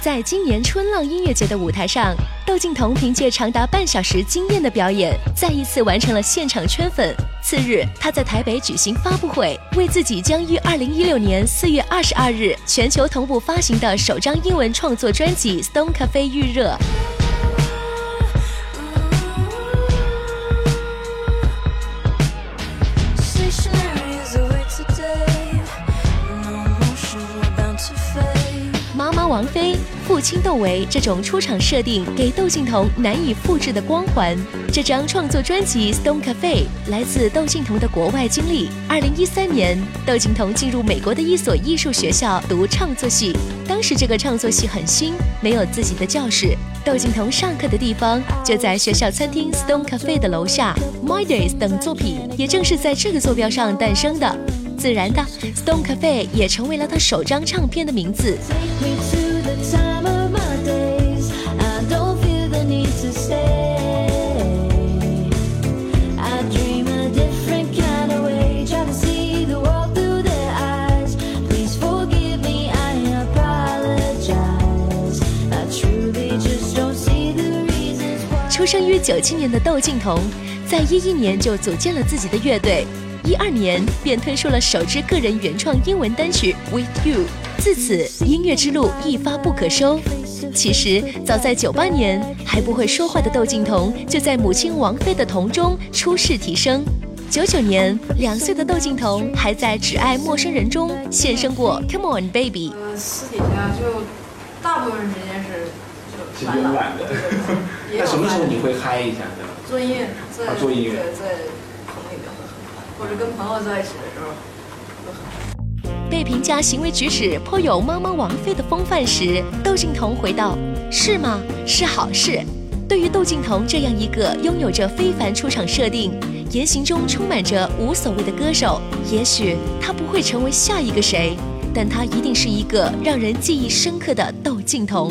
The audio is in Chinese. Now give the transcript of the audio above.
在今年春浪音乐节的舞台上，窦靖童凭借长达半小时惊艳的表演，再一次完成了现场圈粉。次日，他在台北举行发布会，为自己将于二零一六年四月二十二日全球同步发行的首张英文创作专辑《Stone Cafe》预热。王菲、父亲窦唯这种出场设定给窦靖童难以复制的光环。这张创作专辑《Stone Cafe》来自窦靖童的国外经历。二零一三年，窦靖童进入美国的一所艺术学校读创作系，当时这个创作系很新，没有自己的教室。窦靖童上课的地方就在学校餐厅 Stone Cafe 的楼下。《My Days》等作品也正是在这个坐标上诞生的。自然的，《Stone Cafe》也成为了他首张唱片的名字。出生于九七年的窦靖童，在一一年就组建了自己的乐队，一二年便推出了首支个人原创英文单曲《With You》，自此音乐之路一发不可收。其实早在九八年，还不会说话的窦靖童就在母亲王菲的童中初试提升。九九年，两岁的窦靖童还在《只爱陌生人》中现身过《Come On Baby》。私底下就大部分时间是就慵懒的。那什么时候你会嗨一下的？做音乐，在做音乐，或者跟朋友在一起的时候被评价行为举止颇有妈妈王菲的风范时，窦靖童回道：“是吗？是好事。”对于窦靖童这样一个拥有着非凡出场设定、言行中充满着无所谓的歌手，也许他不会成为下一个谁，但他一定是一个让人记忆深刻的窦靖童。